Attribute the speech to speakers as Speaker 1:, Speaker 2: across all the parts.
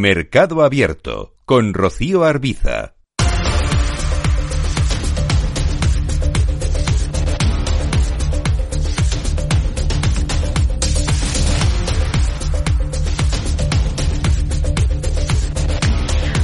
Speaker 1: Mercado Abierto con Rocío Arbiza.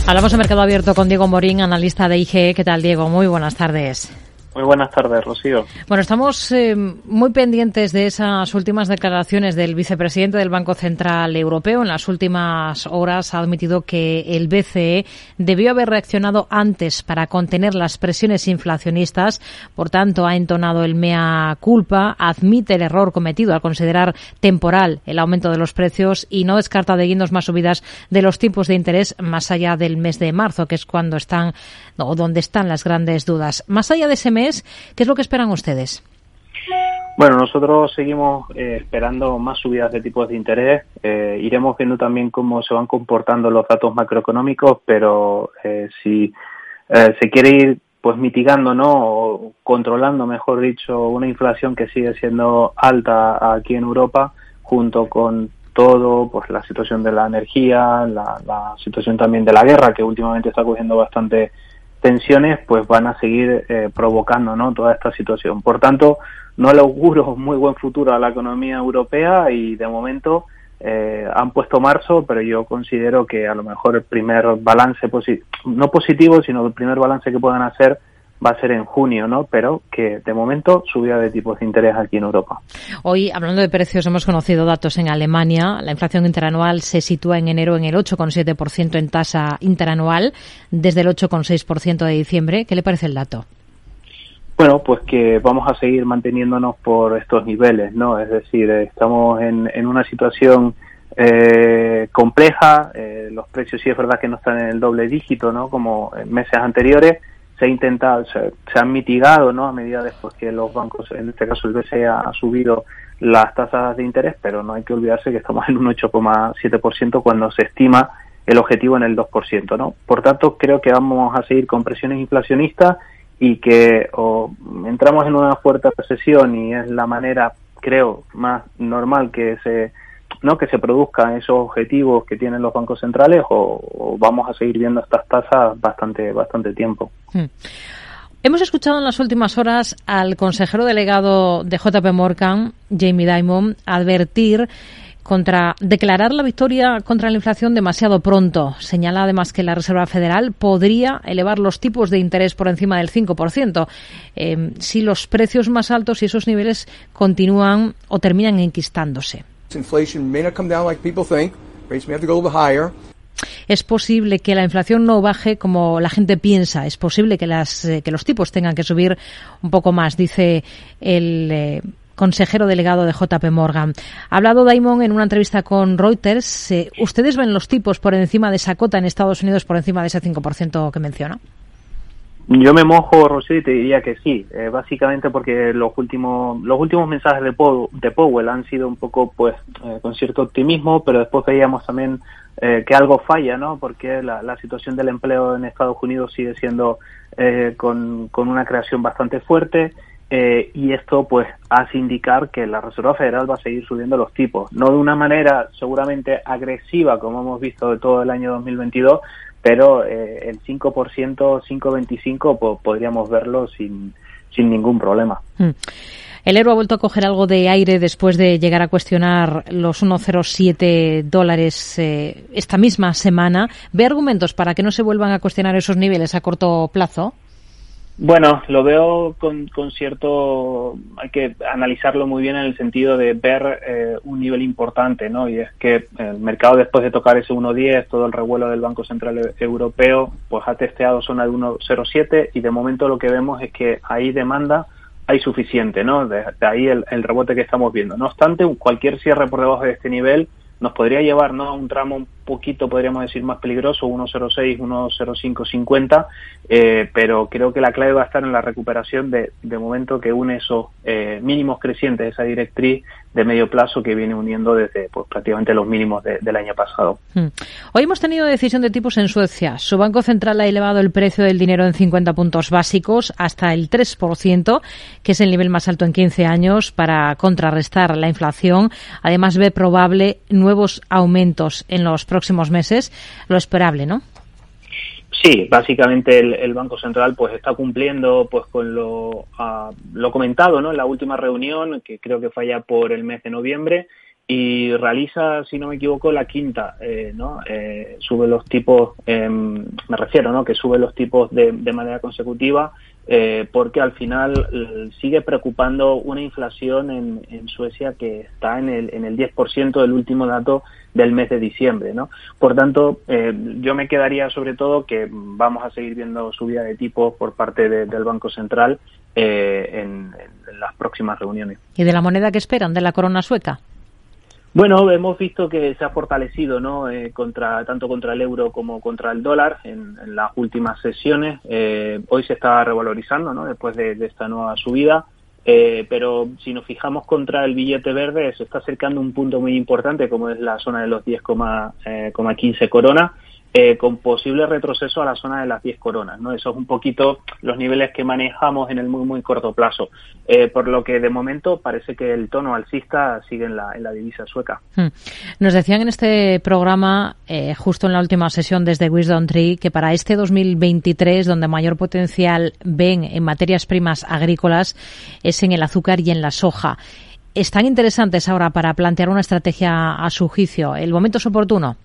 Speaker 2: Hablamos de Mercado Abierto con Diego Morín, analista de IGE. ¿Qué tal, Diego? Muy buenas tardes.
Speaker 3: Muy buenas tardes, Rocío.
Speaker 2: Bueno, estamos eh, muy pendientes de esas últimas declaraciones del vicepresidente del Banco Central Europeo. En las últimas horas ha admitido que el BCE debió haber reaccionado antes para contener las presiones inflacionistas. Por tanto, ha entonado el mea culpa, admite el error cometido al considerar temporal el aumento de los precios y no descarta de guindos más subidas de los tipos de interés más allá del mes de marzo, que es cuando están o donde están las grandes dudas. Más allá de ese mes, ¿Qué es lo que esperan ustedes?
Speaker 3: Bueno, nosotros seguimos eh, esperando más subidas de tipos de interés. Eh, iremos viendo también cómo se van comportando los datos macroeconómicos, pero eh, si se quiere ir pues mitigando, ¿no? O controlando, mejor dicho, una inflación que sigue siendo alta aquí en Europa, junto con todo, pues la situación de la energía, la, la situación también de la guerra, que últimamente está cogiendo bastante tensiones pues van a seguir eh, provocando ¿no? toda esta situación. Por tanto, no le auguro muy buen futuro a la economía europea y de momento eh, han puesto marzo, pero yo considero que a lo mejor el primer balance, no positivo, sino el primer balance que puedan hacer va a ser en junio, ¿no? Pero que de momento subida de tipos de interés aquí en Europa.
Speaker 2: Hoy, hablando de precios, hemos conocido datos en Alemania. La inflación interanual se sitúa en enero en el 8,7% en tasa interanual, desde el 8,6% de diciembre. ¿Qué le parece el dato?
Speaker 3: Bueno, pues que vamos a seguir manteniéndonos por estos niveles, ¿no? Es decir, estamos en, en una situación eh, compleja, eh, los precios sí es verdad que no están en el doble dígito, ¿no? Como en meses anteriores, se ha intentado, se, han mitigado, ¿no? A medida después que los bancos, en este caso el BCE, ha subido las tasas de interés, pero no hay que olvidarse que estamos en un 8,7% cuando se estima el objetivo en el 2%, ¿no? Por tanto, creo que vamos a seguir con presiones inflacionistas y que o entramos en una fuerte recesión y es la manera, creo, más normal que se ¿no? que se produzcan esos objetivos que tienen los bancos centrales o, vamos a seguir viendo estas tasas bastante bastante tiempo. Hmm.
Speaker 2: Hemos escuchado en las últimas horas al consejero delegado de JP Morgan, Jamie Dimon, advertir contra declarar la victoria contra la inflación demasiado pronto. Señala además que la Reserva Federal podría elevar los tipos de interés por encima del 5% eh, si los precios más altos y esos niveles continúan o terminan enquistándose. Es posible que la inflación no baje como la gente piensa. Es posible que, las, eh, que los tipos tengan que subir un poco más, dice el eh, consejero delegado de JP Morgan. Ha hablado Daimon en una entrevista con Reuters. Eh, ¿Ustedes ven los tipos por encima de esa cota en Estados Unidos, por encima de ese 5% que menciona?
Speaker 3: Yo me mojo, Rosé, y te diría que sí, eh, básicamente porque los últimos los últimos mensajes de, de Powell han sido un poco, pues, eh, con cierto optimismo, pero después veíamos también eh, que algo falla, ¿no? Porque la, situación del empleo en Estados Unidos sigue siendo con, con una creación bastante fuerte y esto, pues, hace indicar que la Reserva Federal va a seguir subiendo los tipos, no de una manera seguramente agresiva como hemos visto de todo el año 2022, pero eh, el 5%, 5,25 podríamos verlo sin, sin ningún problema. Hmm.
Speaker 2: El euro ha vuelto a coger algo de aire después de llegar a cuestionar los 1,07 dólares eh, esta misma semana. ¿Ve argumentos para que no se vuelvan a cuestionar esos niveles a corto plazo?
Speaker 3: Bueno, lo veo con, con, cierto, hay que analizarlo muy bien en el sentido de ver eh, un nivel importante, ¿no? Y es que el mercado después de tocar ese 1.10, todo el revuelo del Banco Central Europeo, pues ha testeado zona de 1.07 y de momento lo que vemos es que hay demanda, hay suficiente, ¿no? De, ahí el, el, rebote que estamos viendo. No obstante, cualquier cierre por debajo de este nivel nos podría llevar, ¿no? A un tramo poquito, podríamos decir, más peligroso, 1.06, 1.0550, eh, pero creo que la clave va a estar en la recuperación de, de momento que une esos eh, mínimos crecientes, esa directriz de medio plazo que viene uniendo desde pues, prácticamente los mínimos del año pasado. Hmm.
Speaker 2: Hoy hemos tenido decisión de tipos en Suecia. Su Banco Central ha elevado el precio del dinero en 50 puntos básicos hasta el 3%, que es el nivel más alto en 15 años, para contrarrestar la inflación. Además, ve probable nuevos aumentos en los próximos meses, lo esperable, ¿no?
Speaker 3: Sí, básicamente el, Banco Central pues está cumpliendo pues con lo, uh, lo comentado ¿no? en la última reunión, que creo que falla por el mes de noviembre, y realiza, si no me equivoco, la quinta, eh, ¿no? Eh, sube los tipos, eh, me refiero, ¿no? Que sube los tipos de, de manera consecutiva eh, porque al final eh, sigue preocupando una inflación en, en, Suecia que está en el, en el 10% del último dato del mes de diciembre. ¿no? Por tanto, eh, yo me quedaría sobre todo que vamos a seguir viendo subida de tipos por parte de, del Banco Central en, en las próximas reuniones.
Speaker 2: ¿Y de la moneda que esperan, de la corona sueca?
Speaker 3: Bueno, hemos visto que se ha fortalecido, ¿no? Eh, contra tanto contra el euro como contra el dólar en, las últimas sesiones. Eh, hoy se está revalorizando, ¿no? Después de, de esta nueva subida. Eh, pero si nos fijamos contra el billete verde, se está acercando un punto muy importante, como es la zona de los 10,15 eh, corona eh, con posible retroceso a la zona de las 10 coronas. ¿no? Eso es un poquito los niveles que manejamos en el muy, muy corto plazo. Eh, por lo que de momento parece que el tono alcista sigue en la, en la divisa sueca. Hmm.
Speaker 2: Nos decían en este programa, eh, justo en la última sesión desde Wisdom Tree, que para este 2023, donde mayor potencial ven en materias primas agrícolas, es en el azúcar y en la soja. ¿Están interesantes ahora para plantear una estrategia a su juicio? ¿El momento es oportuno?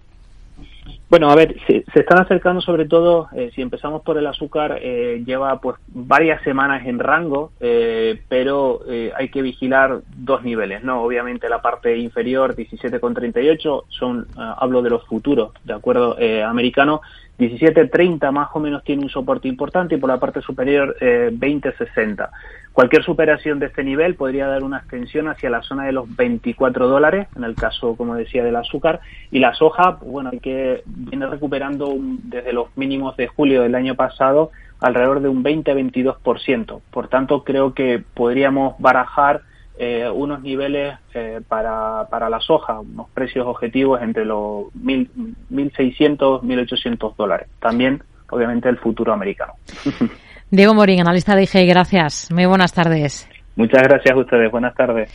Speaker 3: Bueno, a ver, se, se están acercando sobre todo, eh, si empezamos por el azúcar, eh, lleva pues varias semanas en rango, eh, pero eh, hay que vigilar dos niveles, ¿no? Obviamente la parte inferior, 17,38, son, uh, hablo de los futuros, de acuerdo, eh, americano, 17.30 más o menos tiene un soporte importante y por la parte superior eh, 20.60. Cualquier superación de este nivel podría dar una extensión hacia la zona de los 24 dólares, en el caso, como decía, del azúcar. Y la soja, bueno, que viene recuperando desde los mínimos de julio del año pasado alrededor de un 20-22%. Por tanto, creo que podríamos barajar eh, unos niveles eh, para, para la soja, unos precios objetivos entre los 1.600, 1.800 dólares. También, obviamente, el futuro americano.
Speaker 2: Diego Morín, analista de IG, gracias. Muy buenas tardes.
Speaker 3: Muchas gracias a ustedes. Buenas tardes.